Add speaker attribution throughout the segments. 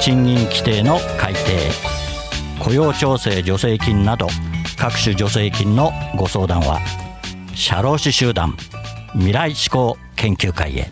Speaker 1: 賃金規定の改定雇用調整助成金など各種助成金のご相談は社労士集団未来志向研究会へ。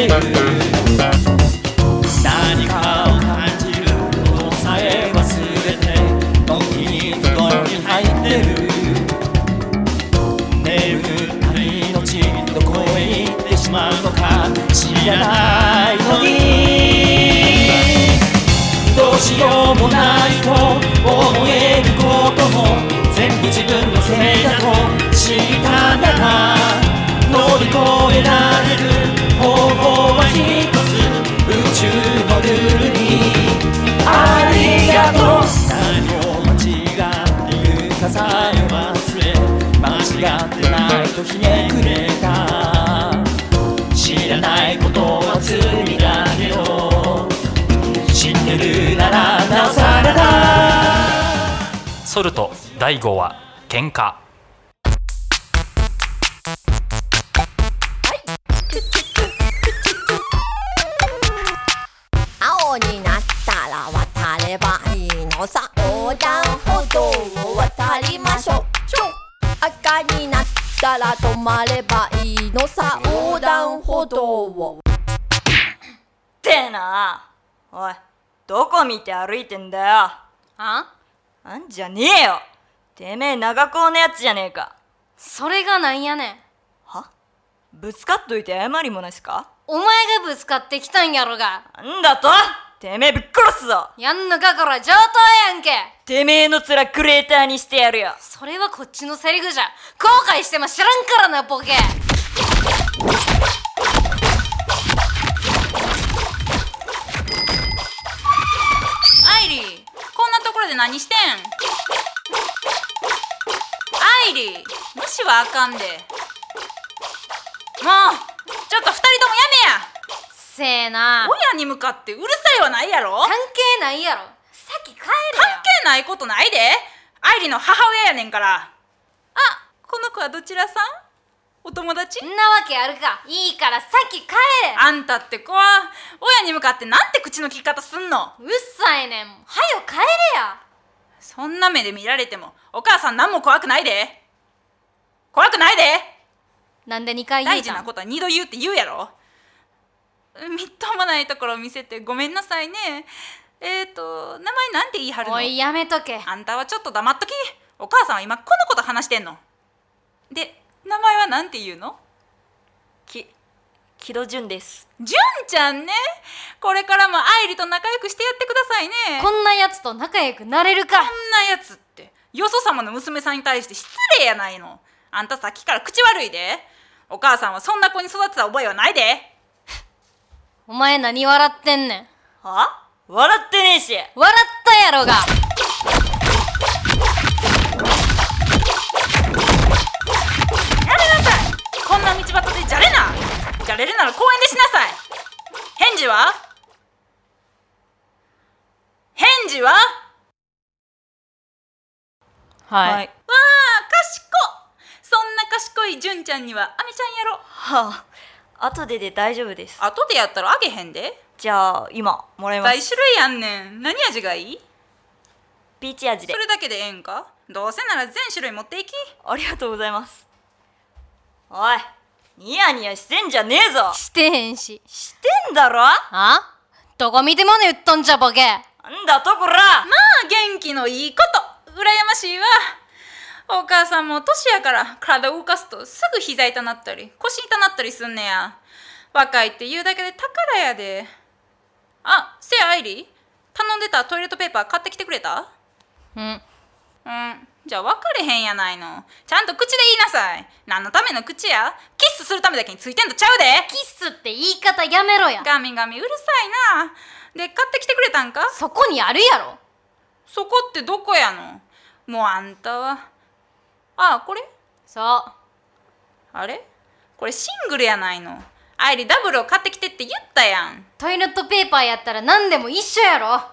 Speaker 2: しんでる何かを感じる。ことさえ忘れてのんきに布団に入ってる。眠った命どこへ行ってしまうのか知らないのに。どうしようもないと思えることも。全部自分のせいだと知ったなら乗り越えられるひねくれた。知らないことは罪だけど知ってるならなおさらだ。
Speaker 3: ソルト第5話喧嘩。
Speaker 4: 青になったら渡ればい。いのさたら止まればいいのさ横断歩道を。
Speaker 5: ってな。おいどこ見て歩いてんだよ。
Speaker 6: あ？
Speaker 5: あんじゃねえよ。てめえ長高のやつじゃねえか。
Speaker 6: それがなんやねん。
Speaker 5: は？ぶつかっといて謝りもなしか？
Speaker 6: お前がぶつかってきたんやろが。
Speaker 5: なんだと？てめえぶっ殺すぞ。
Speaker 6: やんのかこら上等やんけ。
Speaker 5: てめえの面クレーターにしてやるよ。
Speaker 6: それはこっちのセリフじゃ。後悔しても知らんからなボケ。
Speaker 7: アイリーこんなところで何してん？アイリー無視はあかんで。もうちょっと二人ともや
Speaker 6: せえな。
Speaker 7: 親に向かってうるさいはないやろ。
Speaker 6: 関係ないやろ。さっき帰れ
Speaker 7: 関
Speaker 6: や
Speaker 7: 係ないことないで。アイリーの母親やねんから。あこの子はどちらさん？お友達？
Speaker 6: んなわけあるか。いいからさっき帰れ。
Speaker 7: あんたって子は親に向かってなんて口の利き方すんの？
Speaker 6: うっさいねん。はよ帰れや。
Speaker 7: そんな目で見られてもお母さん何も怖くないで。怖くないで。
Speaker 6: なんで2回言う
Speaker 7: 大事なことは二度言うって言うやろみっともないところを見せてごめんなさいね。えーと名前なんて言い張るの？
Speaker 6: おいやめとけ。
Speaker 7: あんたはちょっと黙っときお母さんは今このこと話してんの。で名前はなんて言うの？
Speaker 5: き木戸潤です。
Speaker 7: 純ちゃんね。これからも愛理と仲良くしてやってくださいね。
Speaker 6: こんなやつと仲良くなれるか。
Speaker 7: こんなやつってよそ様の娘さんに対して失礼やないの。あんたさっきから口悪いで。お母さんはそんな子に育てた覚えはないで
Speaker 6: お前何笑ってんねん。
Speaker 5: は？笑ってねえし。
Speaker 6: 笑ったやろが。
Speaker 7: やめなさい。こんな道端でじゃれな。じゃれるなら公園でしなさい。返事は？返事は？
Speaker 6: はい、
Speaker 5: はい。
Speaker 7: わあ賢っ。そんな賢い純ちゃんにはあめちゃんやろ。
Speaker 5: はあ後でで大丈夫です。
Speaker 7: 後でやったらあげへんで。
Speaker 5: じゃあ今もらいます。
Speaker 7: 大種類やんねん。何味がいい？
Speaker 5: ピーチ味で。
Speaker 7: それだけでええんか？どうせなら全種類持っていき。
Speaker 5: ありがとうございます。おいニヤニヤしてんじゃねえぞ。
Speaker 6: してへんし。
Speaker 5: してんだろ？
Speaker 6: あ？どこ見てもね言っとんじゃボケ。
Speaker 5: なんだとこら。
Speaker 7: まあ元気のいいこと。羨ましいわお母さんも年やから体動かすとすぐ膝痛なったり腰痛なったりすんねや。若いって言うだけで宝やで。あせや愛理頼んでたトイレットペーパー買ってきてくれた？
Speaker 6: うん。
Speaker 7: うん。じゃあ分かれへんやないの。ちゃんと口で言いなさい。何のための口や？キスするためだけについてんとちゃうで。
Speaker 6: キスって言い方やめろや。
Speaker 7: ガミガミうるさいな。で買ってきてくれたんか？
Speaker 6: そこにあるやろ。
Speaker 7: そこってどこやの？もうあんたはあこれ？
Speaker 6: そう。
Speaker 7: あれ？これシングルやないの。愛理ダブルを買ってきてって言ったやん。
Speaker 6: トイレットペーパーやったら何でも一緒やろ。
Speaker 7: 分か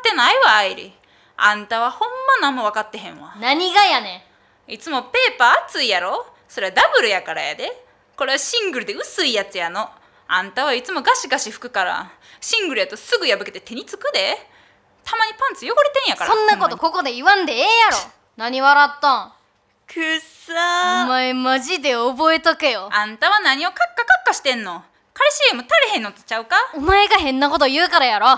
Speaker 7: ってないわ愛理。あんたはほんま何も分かってへんわ。
Speaker 6: 何がやね
Speaker 7: いつもペーパー厚いやろ？それはダブルやからやで。これはシングルで薄いやつやの。あんたはいつもガシガシ拭くからシングルやとすぐ破けて手につくで。たまにパンツ汚れてんやから。
Speaker 6: そんなことここで言わんでええやろ何笑ったん？
Speaker 5: くっさ
Speaker 6: お前マジで覚えとけよ。
Speaker 7: にあんたは何をカッカカッカしてんの？カルシウム足りへんのとちゃうか？
Speaker 6: お前が変なこと言うからやろ。
Speaker 7: 愛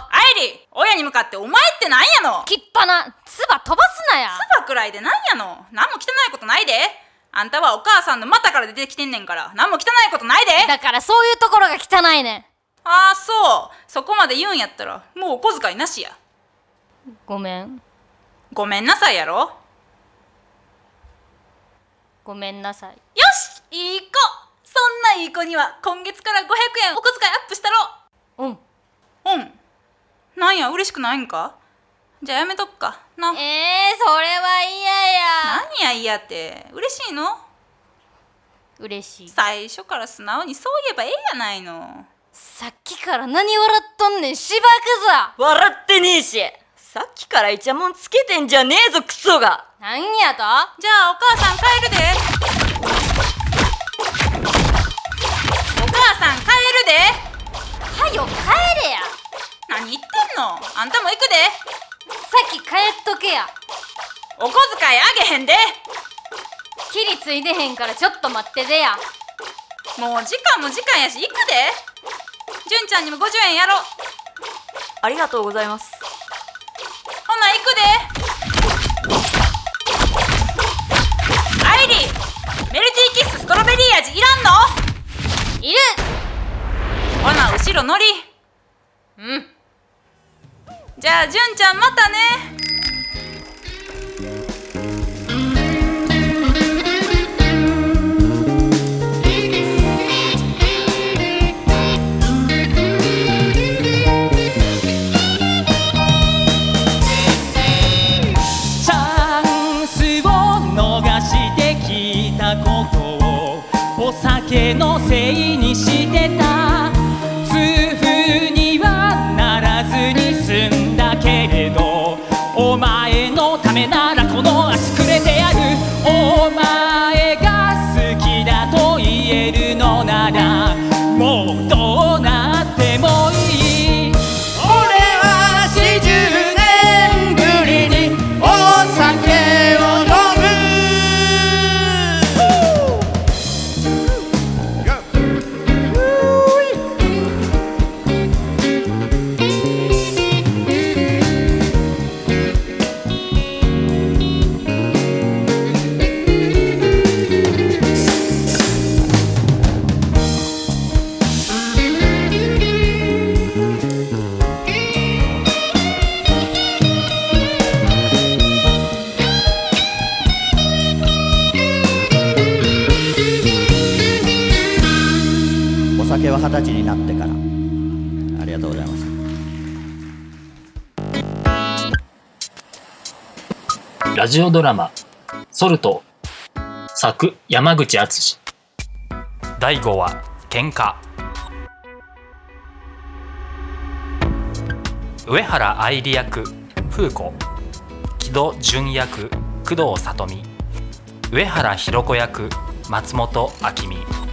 Speaker 7: 理親に向かってお前ってなんやの？
Speaker 6: きったな。唾飛ばすなや。
Speaker 7: つばくらいでなんやの？何も汚いことないで。あんたはお母さんの股から出てきてんねんから。何も汚いことないで。
Speaker 6: だからそういうところが汚いねん。
Speaker 7: ああそう。そこまで言うんやったらもうお小遣いなしや。
Speaker 6: ごめん。
Speaker 7: ごめんなさいやろ
Speaker 6: ごめんなさい。
Speaker 7: よしいい子。そんないい子には今月から500円お小遣いアップしたろ。
Speaker 6: うん。
Speaker 7: うん。なんや嬉しくないんか？じゃあやめとくか。な。
Speaker 6: えー、それは嫌や。
Speaker 7: 何や嫌って。嬉しいの？
Speaker 6: 嬉しい。
Speaker 7: 最初から素直にそう言えばええやないの。
Speaker 6: さっきから何笑っとんねん。しばくぞ。
Speaker 5: 笑ってねえしさっきからイチャモンつけてんじゃねえぞクソが。
Speaker 6: なんやと？
Speaker 7: じゃあお母さん帰るで。お母さん帰るで。
Speaker 6: はよ帰れや。
Speaker 7: 何言ってんの？あんたも行くで。
Speaker 6: さっき帰っとけや。
Speaker 7: お小遣いあげへんで。
Speaker 6: きりついてへんからちょっと待ってでや。
Speaker 7: もう時間も時間やし行くで純ちゃんにも50円やろ
Speaker 5: ありがとうございます
Speaker 7: くで。アイリメルティーキッスストロベリー味いらんの？
Speaker 6: いる。
Speaker 7: ほな後ろ乗り。
Speaker 6: うん。
Speaker 7: じゃあ純ちゃんまたね
Speaker 2: お酒のせいにしてた。痛風にはならずに済んだけれどお前のためなら
Speaker 1: 二十歳になってから。ありがとうございます
Speaker 8: ラジオドラマ「ソルト」作山口敦。第5話「喧嘩。上原愛理役風子。木戸純役工藤里美。上原ひろ子役松本明美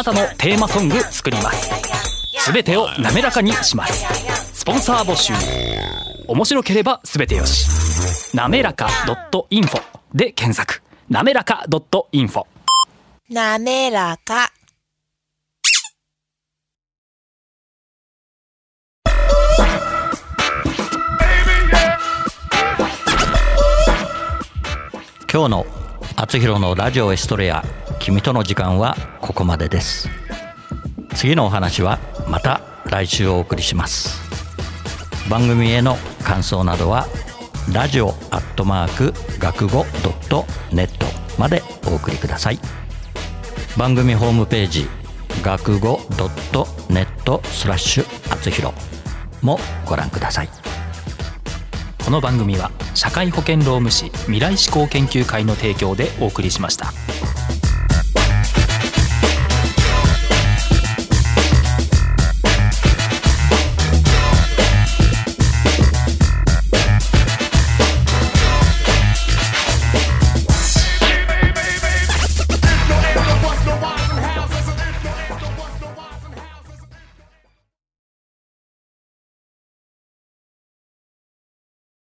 Speaker 8: なたのテーマソング作ります。すべてを滑らかにします。スポンサー募集。面白ければすべてよし。なめらか .info で検索。なめらか .info
Speaker 9: なめらか。
Speaker 1: 今日の「あつひろのラジオエストレア君との時間」はここまでです。次のお話はまた来週お送りします。番組への感想などはラジオアットマーク学語ドットネットまでお送りください。番組ホームページ学語ドットネットスラッシュあつひろもご覧ください。
Speaker 8: この番組は社会保険労務士未来志向研究会の提供でお送りしました。